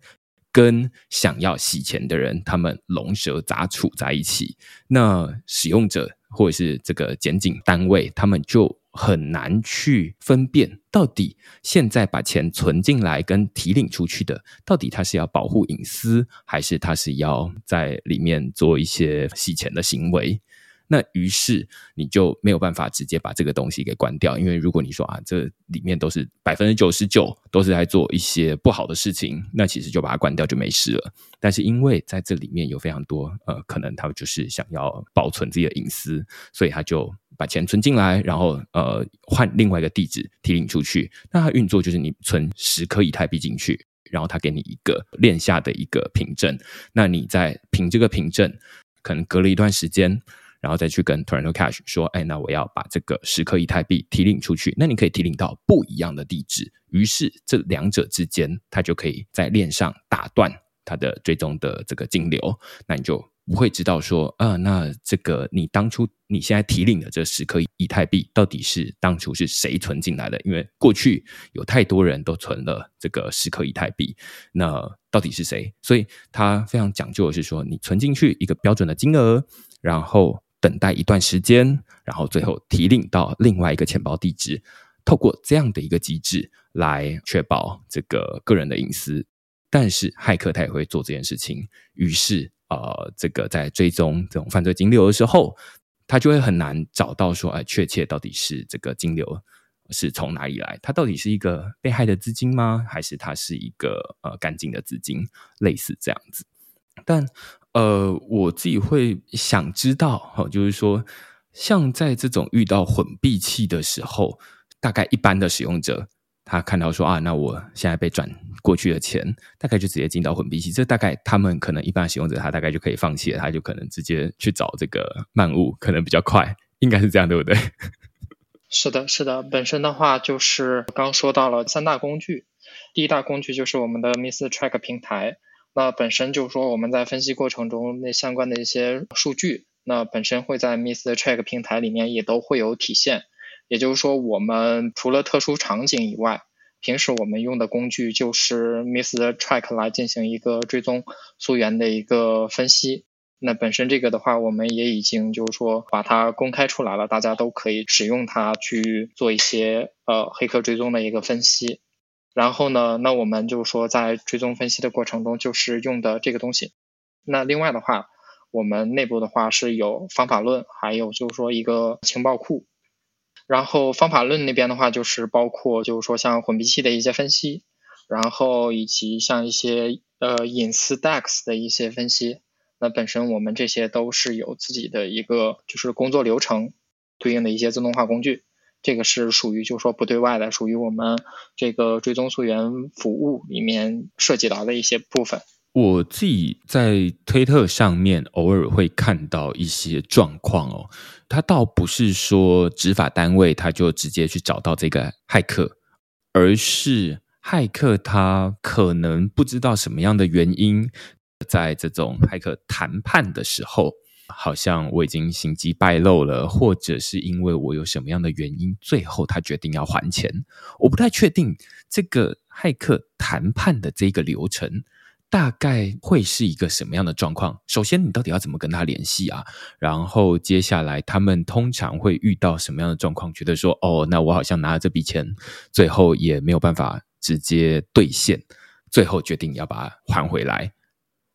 跟想要洗钱的人，他们龙蛇杂处在一起，那使用者或者是这个检警单位，他们就很难去分辨，到底现在把钱存进来跟提领出去的，到底他是要保护隐私，还是他是要在里面做一些洗钱的行为？那于是你就没有办法直接把这个东西给关掉，因为如果你说啊，这里面都是百分之九十九都是在做一些不好的事情，那其实就把它关掉就没事了。但是因为在这里面有非常多呃，可能他们就是想要保存自己的隐私，所以他就把钱存进来，然后呃换另外一个地址提领出去。那它运作就是你存十颗以太币进去，然后他给你一个链下的一个凭证，那你在凭这个凭证，可能隔了一段时间。然后再去跟 Tornado Cash 说，哎，那我要把这个十颗以太币提领出去，那你可以提领到不一样的地址，于是这两者之间，它就可以在链上打断它的最终的这个金流，那你就不会知道说，啊，那这个你当初你现在提领的这十颗以太币到底是当初是谁存进来的？因为过去有太多人都存了这个十颗以太币，那到底是谁？所以它非常讲究的是说，你存进去一个标准的金额，然后。等待一段时间，然后最后提领到另外一个钱包地址，透过这样的一个机制来确保这个个人的隐私。但是骇客他也会做这件事情，于是呃，这个在追踪这种犯罪金流的时候，他就会很难找到说，哎，确切到底是这个金流是从哪里来？它到底是一个被害的资金吗？还是它是一个呃干净的资金？类似这样子，但。呃，我自己会想知道，哈，就是说，像在这种遇到混币器的时候，大概一般的使用者，他看到说啊，那我现在被转过去的钱，大概就直接进到混币器，这大概他们可能一般使用者，他大概就可以放弃了，他就可能直接去找这个漫物，可能比较快，应该是这样，对不对？是的，是的，本身的话就是刚说到了三大工具，第一大工具就是我们的 Mist Track 平台。那本身就是说，我们在分析过程中那相关的一些数据，那本身会在 MisterTrack 平台里面也都会有体现。也就是说，我们除了特殊场景以外，平时我们用的工具就是 MisterTrack 来进行一个追踪溯源的一个分析。那本身这个的话，我们也已经就是说把它公开出来了，大家都可以使用它去做一些呃黑客追踪的一个分析。然后呢，那我们就说，在追踪分析的过程中，就是用的这个东西。那另外的话，我们内部的话是有方法论，还有就是说一个情报库。然后方法论那边的话，就是包括就是说像混币器的一些分析，然后以及像一些呃隐私 DEX 的一些分析。那本身我们这些都是有自己的一个就是工作流程对应的一些自动化工具。这个是属于就是说不对外的，属于我们这个追踪溯源服务里面涉及到的一些部分。我自己在推特上面偶尔会看到一些状况哦，他倒不是说执法单位他就直接去找到这个骇客，而是骇客他可能不知道什么样的原因，在这种骇客谈判的时候。好像我已经行迹败露了，或者是因为我有什么样的原因，最后他决定要还钱。我不太确定这个骇客谈判的这个流程大概会是一个什么样的状况。首先，你到底要怎么跟他联系啊？然后接下来他们通常会遇到什么样的状况？觉得说，哦，那我好像拿了这笔钱，最后也没有办法直接兑现，最后决定要把它还回来。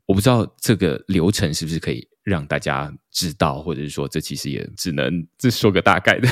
我不知道这个流程是不是可以。让大家知道，或者是说，这其实也只能这说个大概的。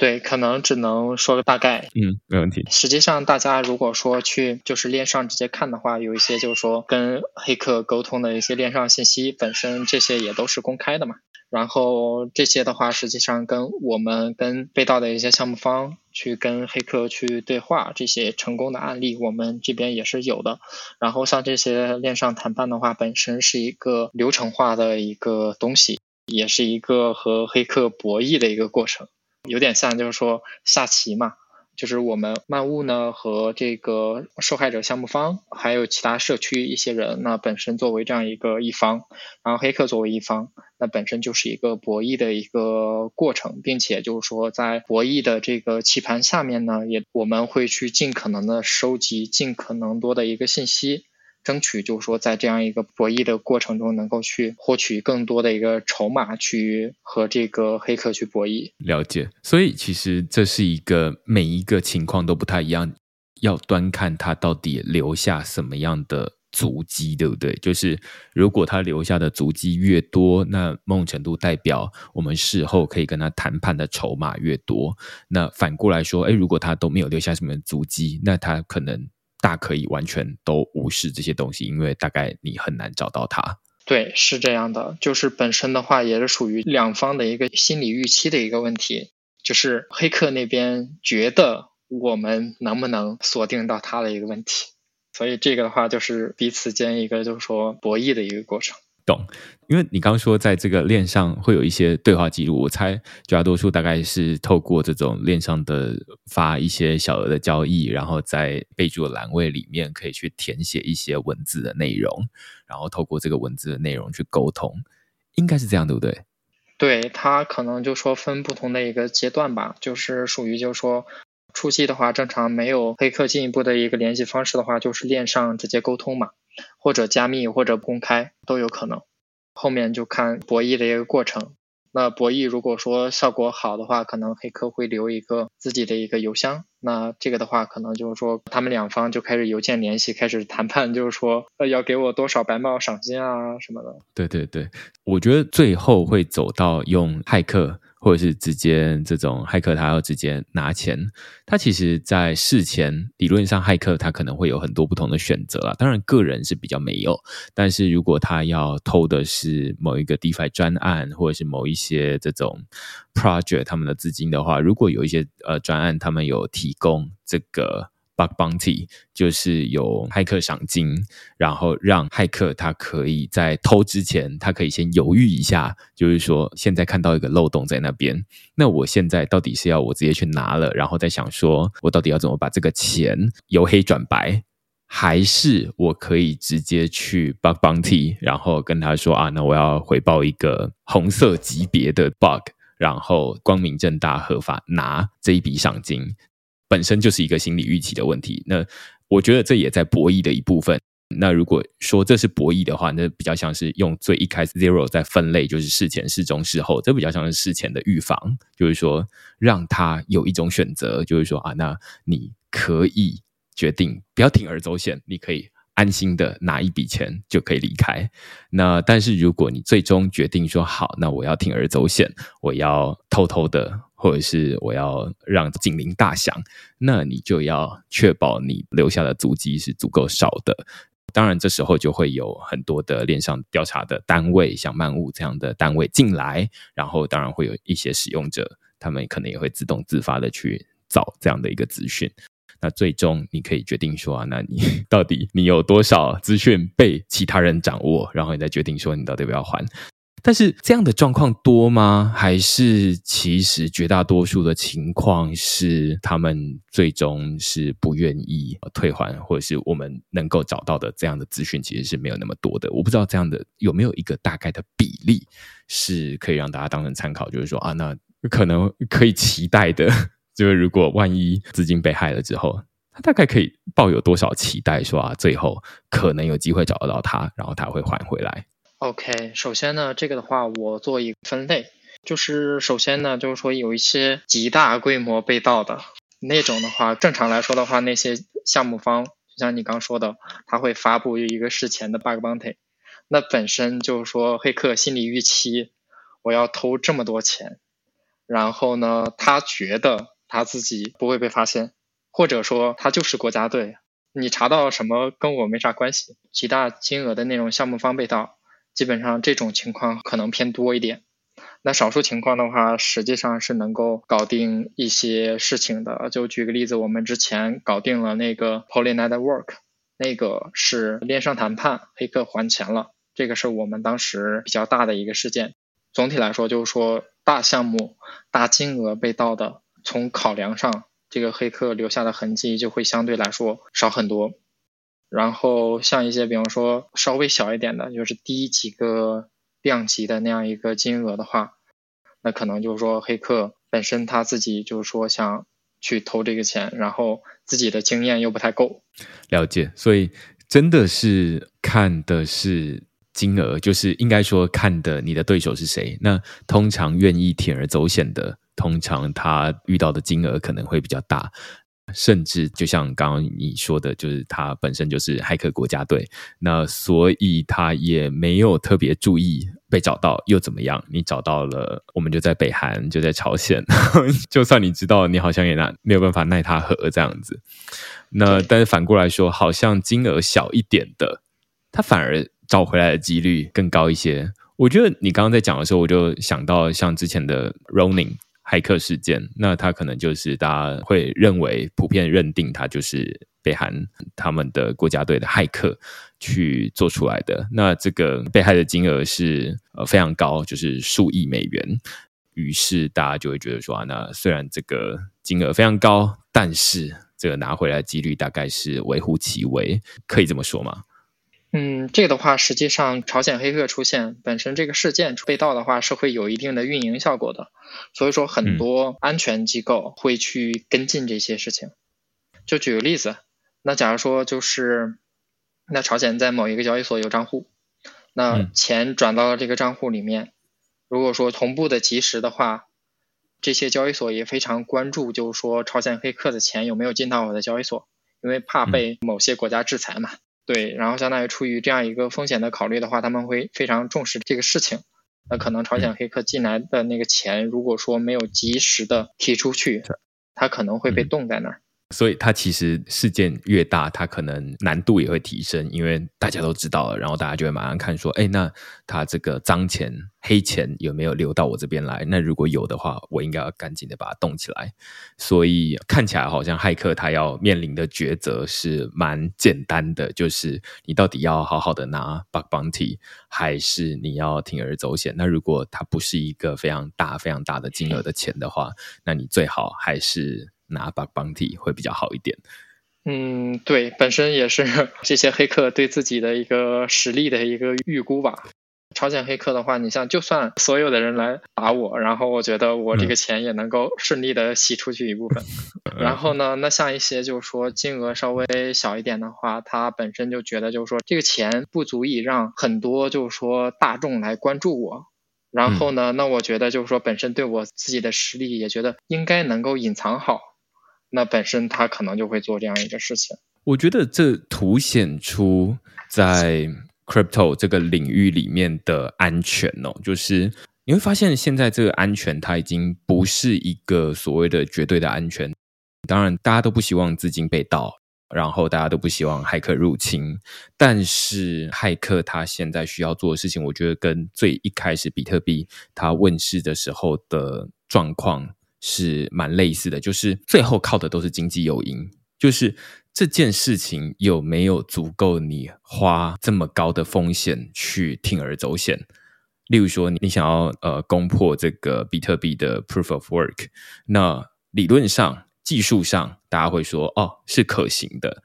对，可能只能说个大概。嗯，没问题。实际上，大家如果说去就是链上直接看的话，有一些就是说跟黑客沟通的一些链上信息，本身这些也都是公开的嘛。然后这些的话，实际上跟我们跟被盗的一些项目方去跟黑客去对话，这些成功的案例，我们这边也是有的。然后像这些链上谈判的话，本身是一个流程化的一个东西，也是一个和黑客博弈的一个过程，有点像就是说下棋嘛。就是我们漫物呢和这个受害者项目方，还有其他社区一些人，那本身作为这样一个一方，然后黑客作为一方，那本身就是一个博弈的一个过程，并且就是说在博弈的这个棋盘下面呢，也我们会去尽可能的收集尽可能多的一个信息。争取就是说，在这样一个博弈的过程中，能够去获取更多的一个筹码，去和这个黑客去博弈。了解，所以其实这是一个每一个情况都不太一样，要端看他到底留下什么样的足迹，对不对？就是如果他留下的足迹越多，那某种程度代表我们事后可以跟他谈判的筹码越多。那反过来说，诶，如果他都没有留下什么足迹，那他可能大可以完全都无视这些东西，因为大概你很难找到它。对，是这样的，就是本身的话也是属于两方的一个心理预期的一个问题，就是黑客那边觉得我们能不能锁定到他的一个问题。所以这个的话，就是彼此间一个就是说博弈的一个过程。懂，因为你刚刚说在这个链上会有一些对话记录，我猜绝大多数大概是透过这种链上的发一些小额的交易，然后在备注栏位里面可以去填写一些文字的内容，然后透过这个文字的内容去沟通，应该是这样，对不对？对，它可能就说分不同的一个阶段吧，就是属于就是说。初期的话，正常没有黑客进一步的一个联系方式的话，就是链上直接沟通嘛，或者加密或者公开都有可能。后面就看博弈的一个过程。那博弈如果说效果好的话，可能黑客会留一个自己的一个邮箱。那这个的话，可能就是说他们两方就开始邮件联系，开始谈判，就是说呃要给我多少白帽赏金啊什么的。对对对，我觉得最后会走到用骇客。或者是直接这种骇客，他要直接拿钱，他其实，在事前理论上，骇客他可能会有很多不同的选择啦。当然，个人是比较没有，但是如果他要偷的是某一个 DeFi 专案，或者是某一些这种 project 他们的资金的话，如果有一些呃专案，他们有提供这个。Bug bounty 就是有骇客赏金，然后让骇客他可以在偷之前，他可以先犹豫一下，就是说现在看到一个漏洞在那边，那我现在到底是要我直接去拿了，然后再想说我到底要怎么把这个钱由黑转白，还是我可以直接去 Bug bounty，然后跟他说啊，那我要回报一个红色级别的 bug，然后光明正大合法拿这一笔赏金。本身就是一个心理预期的问题，那我觉得这也在博弈的一部分。那如果说这是博弈的话，那比较像是用最一开始 zero 在分类，就是事前、事中、事后，这比较像是事前的预防，就是说让他有一种选择，就是说啊，那你可以决定不要铤而走险，你可以安心的拿一笔钱就可以离开。那但是如果你最终决定说好，那我要铤而走险，我要偷偷的。或者是我要让警铃大响，那你就要确保你留下的足迹是足够少的。当然，这时候就会有很多的链上调查的单位，像漫物这样的单位进来，然后当然会有一些使用者，他们可能也会自动自发的去找这样的一个资讯。那最终你可以决定说啊，那你到底你有多少资讯被其他人掌握，然后你再决定说你到底要不要还。但是这样的状况多吗？还是其实绝大多数的情况是他们最终是不愿意退还，或者是我们能够找到的这样的资讯其实是没有那么多的。我不知道这样的有没有一个大概的比例是可以让大家当成参考，就是说啊，那可能可以期待的，就是如果万一资金被害了之后，他大概可以抱有多少期待，说啊，最后可能有机会找得到他，然后他会还回来。OK，首先呢，这个的话我做一个分类，就是首先呢，就是说有一些极大规模被盗的那种的话，正常来说的话，那些项目方就像你刚说的，他会发布一个事前的 bug bounty，那本身就是说黑客心理预期，我要偷这么多钱，然后呢，他觉得他自己不会被发现，或者说他就是国家队，你查到什么跟我没啥关系，极大金额的那种项目方被盗。基本上这种情况可能偏多一点，那少数情况的话，实际上是能够搞定一些事情的。就举个例子，我们之前搞定了那个 Poly Network，那个是链上谈判，黑客还钱了，这个是我们当时比较大的一个事件。总体来说，就是说大项目、大金额被盗的，从考量上，这个黑客留下的痕迹就会相对来说少很多。然后像一些，比方说稍微小一点的，就是低几个量级的那样一个金额的话，那可能就是说黑客本身他自己就是说想去偷这个钱，然后自己的经验又不太够。了解，所以真的是看的是金额，就是应该说看的你的对手是谁。那通常愿意铤而走险的，通常他遇到的金额可能会比较大。甚至就像刚刚你说的，就是他本身就是骇客国家队，那所以他也没有特别注意被找到又怎么样？你找到了，我们就在北韩，就在朝鲜，就算你知道，你好像也拿没有办法奈他何这样子。那但是反过来说，好像金额小一点的，他反而找回来的几率更高一些。我觉得你刚刚在讲的时候，我就想到像之前的 Ronin。骇客事件，那他可能就是大家会认为普遍认定他就是北韩他们的国家队的骇客去做出来的。那这个被害的金额是呃非常高，就是数亿美元。于是大家就会觉得说啊，那虽然这个金额非常高，但是这个拿回来的几率大概是微乎其微，可以这么说吗？嗯，这个的话，实际上朝鲜黑客出现本身这个事件被盗的话，是会有一定的运营效果的。所以说，很多安全机构会去跟进这些事情。就举个例子，那假如说就是，那朝鲜在某一个交易所有账户，那钱转到了这个账户里面，如果说同步的及时的话，这些交易所也非常关注，就是说朝鲜黑客的钱有没有进到我的交易所，因为怕被某些国家制裁嘛。对，然后相当于出于这样一个风险的考虑的话，他们会非常重视这个事情。那可能朝鲜黑客进来的那个钱，如果说没有及时的提出去，他可能会被冻在那儿。所以，它其实事件越大，它可能难度也会提升，因为大家都知道了，然后大家就会马上看说，哎，那他这个脏钱、黑钱有没有流到我这边来？那如果有的话，我应该要赶紧的把它冻起来。所以看起来好像骇客他要面临的抉择是蛮简单的，就是你到底要好好的拿 bug bounty，还是你要铤而走险？那如果它不是一个非常大、非常大的金额的钱的话，那你最好还是。拿 bug bounty 会比较好一点。嗯，对，本身也是 这些黑客对自己的一个实力的一个预估吧。朝鲜黑客的话，你像就算所有的人来打我，然后我觉得我这个钱也能够顺利的洗出去一部分。嗯、然后呢，那像一些就是说金额稍微小一点的话，他本身就觉得就是说这个钱不足以让很多就是说大众来关注我。然后呢，那我觉得就是说本身对我自己的实力也觉得应该能够隐藏好。那本身他可能就会做这样一个事情。我觉得这凸显出在 crypto 这个领域里面的安全哦，就是你会发现现在这个安全它已经不是一个所谓的绝对的安全。当然，大家都不希望资金被盗，然后大家都不希望骇客入侵。但是骇客他现在需要做的事情，我觉得跟最一开始比特币它问世的时候的状况。是蛮类似的，就是最后靠的都是经济诱因，就是这件事情有没有足够你花这么高的风险去铤而走险。例如说，你想要呃攻破这个比特币的 Proof of Work，那理论上、技术上，大家会说哦是可行的。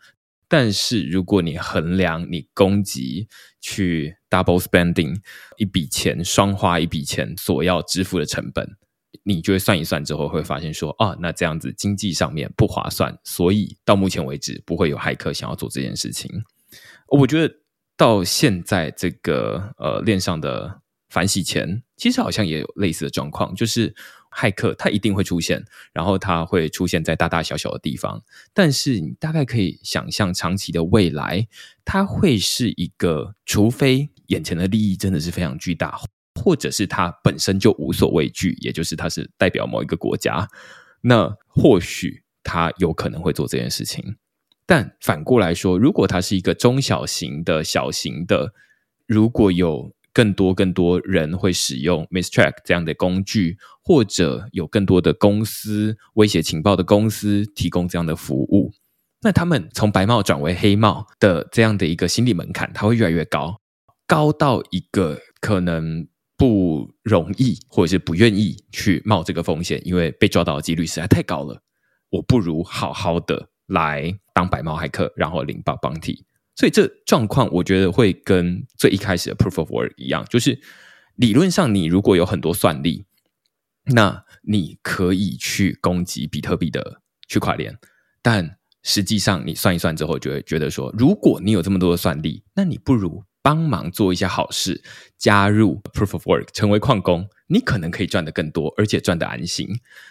但是如果你衡量你攻击去 double spending 一笔钱，双花一笔钱所要支付的成本。你就会算一算之后，会发现说，啊，那这样子经济上面不划算，所以到目前为止不会有骇客想要做这件事情。我觉得到现在这个呃链上的反洗钱，其实好像也有类似的状况，就是骇客他一定会出现，然后他会出现在大大小小的地方，但是你大概可以想象，长期的未来，它会是一个，除非眼前的利益真的是非常巨大。或者是他本身就无所畏惧，也就是他是代表某一个国家，那或许他有可能会做这件事情。但反过来说，如果他是一个中小型的小型的，如果有更多更多人会使用 Mistrack 这样的工具，或者有更多的公司威胁情报的公司提供这样的服务，那他们从白帽转为黑帽的这样的一个心理门槛，它会越来越高，高到一个可能。不容易，或者是不愿意去冒这个风险，因为被抓到的几率实在太高了。我不如好好的来当白帽骇客，然后领 bug bounty。所以这状况，我觉得会跟最一开始的 proof of work 一样，就是理论上你如果有很多算力，那你可以去攻击比特币的区块链，但实际上你算一算之后，就会觉得说，如果你有这么多的算力，那你不如。帮忙做一些好事，加入 Proof of Work，成为矿工，你可能可以赚得更多，而且赚得安心。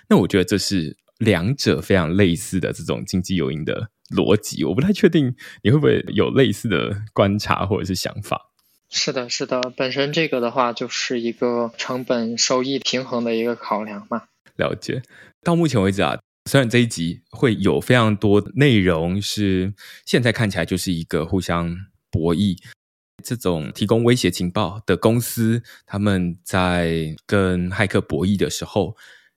那我觉得这是两者非常类似的这种经济诱因的逻辑，我不太确定你会不会有类似的观察或者是想法。是的，是的，本身这个的话就是一个成本收益平衡的一个考量嘛。了解。到目前为止啊，虽然这一集会有非常多内容是现在看起来就是一个互相博弈，这种提供威胁情报的公司，他们在跟骇客博弈的时候。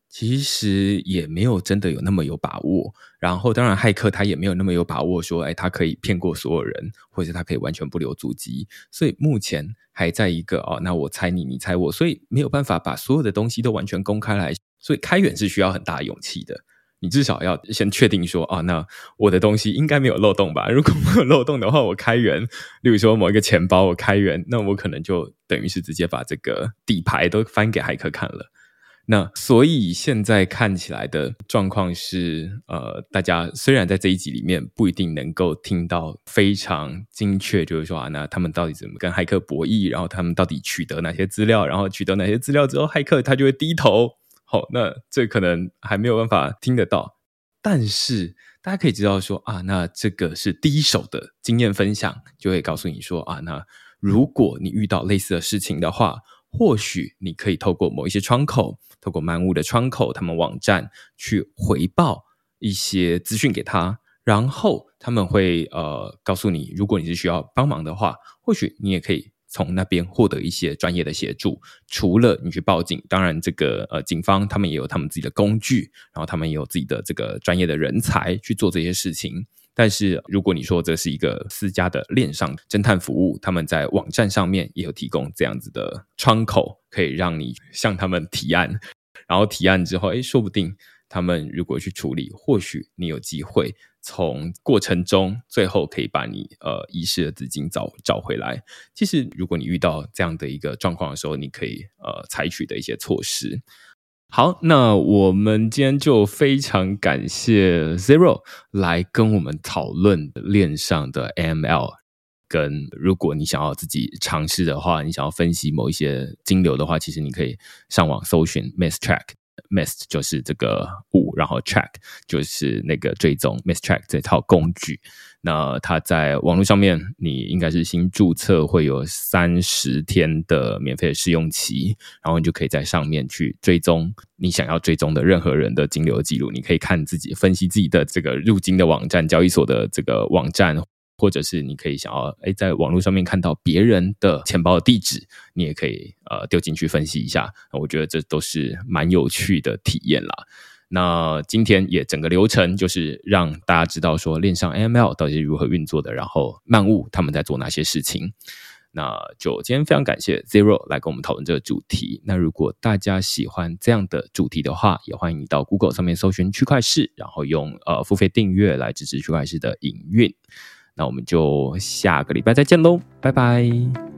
其实也没有真的有那么有把握，然后当然骇客他也没有那么有把握说，哎，他可以骗过所有人，或者他可以完全不留足迹，所以目前还在一个哦，那我猜你，你猜我，所以没有办法把所有的东西都完全公开来，所以开源是需要很大勇气的，你至少要先确定说，啊，那我的东西应该没有漏洞吧？如果没有漏洞的话，我开源，例如说某一个钱包我开源，那我可能就等于是直接把这个底牌都翻给骇客看了。那所以现在看起来的状况是，呃，大家虽然在这一集里面不一定能够听到非常精确，就是说啊，那他们到底怎么跟骇客博弈，然后他们到底取得哪些资料，然后取得哪些资料之后，骇客他就会低头。好，那这可能还没有办法听得到，但是大家可以知道说啊，那这个是第一手的经验分享，就会告诉你说啊，那如果你遇到类似的事情的话，或许你可以透过某一些窗口。透过漫物的窗口，他们网站去回报一些资讯给他，然后他们会呃告诉你，如果你是需要帮忙的话，或许你也可以从那边获得一些专业的协助。除了你去报警，当然这个呃警方他们也有他们自己的工具，然后他们也有自己的这个专业的人才去做这些事情。但是如果你说这是一个私家的链上侦探服务，他们在网站上面也有提供这样子的窗口，可以让你向他们提案。然后提案之后，诶，说不定他们如果去处理，或许你有机会从过程中最后可以把你呃遗失的资金找找回来。其实，如果你遇到这样的一个状况的时候，你可以呃采取的一些措施。好，那我们今天就非常感谢 Zero 来跟我们讨论链上的 ML。跟如果你想要自己尝试的话，你想要分析某一些金流的话，其实你可以上网搜寻 ms track Mist 就是这个物，然后 Track 就是那个追踪 Mistrack 这套工具。那它在网络上面，你应该是新注册会有三十天的免费的试用期，然后你就可以在上面去追踪你想要追踪的任何人的金流记录。你可以看自己分析自己的这个入金的网站、交易所的这个网站。或者是你可以想要诶，在网络上面看到别人的钱包的地址，你也可以呃丢进去分析一下。我觉得这都是蛮有趣的体验啦。那今天也整个流程就是让大家知道说链上 AML 到底是如何运作的，然后漫物他们在做哪些事情。那就今天非常感谢 Zero 来跟我们讨论这个主题。那如果大家喜欢这样的主题的话，也欢迎你到 Google 上面搜寻区块市，然后用呃付费订阅来支持区块市的营运。那我们就下个礼拜再见喽，拜拜。